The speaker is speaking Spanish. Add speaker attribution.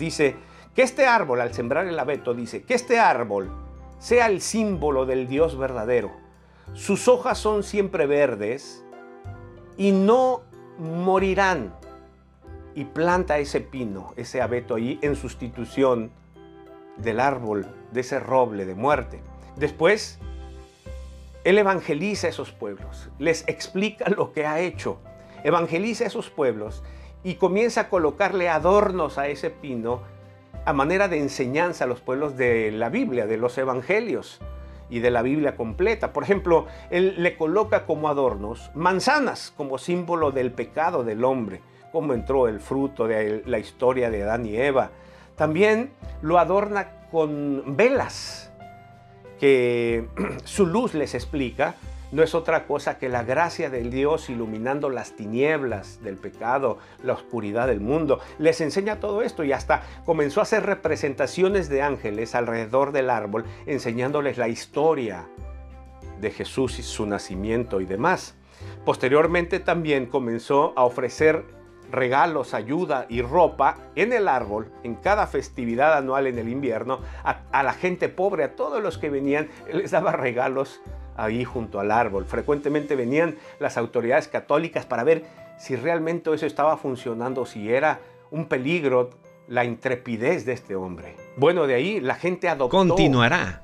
Speaker 1: Dice que este árbol, al sembrar el abeto, dice que este árbol sea el símbolo del Dios verdadero. Sus hojas son siempre verdes y no morirán. Y planta ese pino, ese abeto ahí en sustitución del árbol, de ese roble de muerte. Después, Él evangeliza a esos pueblos, les explica lo que ha hecho, evangeliza a esos pueblos y comienza a colocarle adornos a ese pino a manera de enseñanza a los pueblos de la Biblia, de los evangelios y de la Biblia completa. Por ejemplo, él le coloca como adornos manzanas como símbolo del pecado del hombre, como entró el fruto de la historia de Adán y Eva. También lo adorna con velas, que su luz les explica no es otra cosa que la gracia del Dios iluminando las tinieblas del pecado, la oscuridad del mundo. Les enseña todo esto y hasta comenzó a hacer representaciones de ángeles alrededor del árbol, enseñándoles la historia de Jesús y su nacimiento y demás. Posteriormente también comenzó a ofrecer regalos, ayuda y ropa en el árbol, en cada festividad anual en el invierno, a, la gente pobre, a todos los que venían, les daba regalos ahí junto al árbol. Frecuentemente venían las autoridades católicas para ver si realmente eso estaba funcionando, si era un peligro la intrepidez de este hombre. Bueno, de ahí la gente adoptó.
Speaker 2: Continuará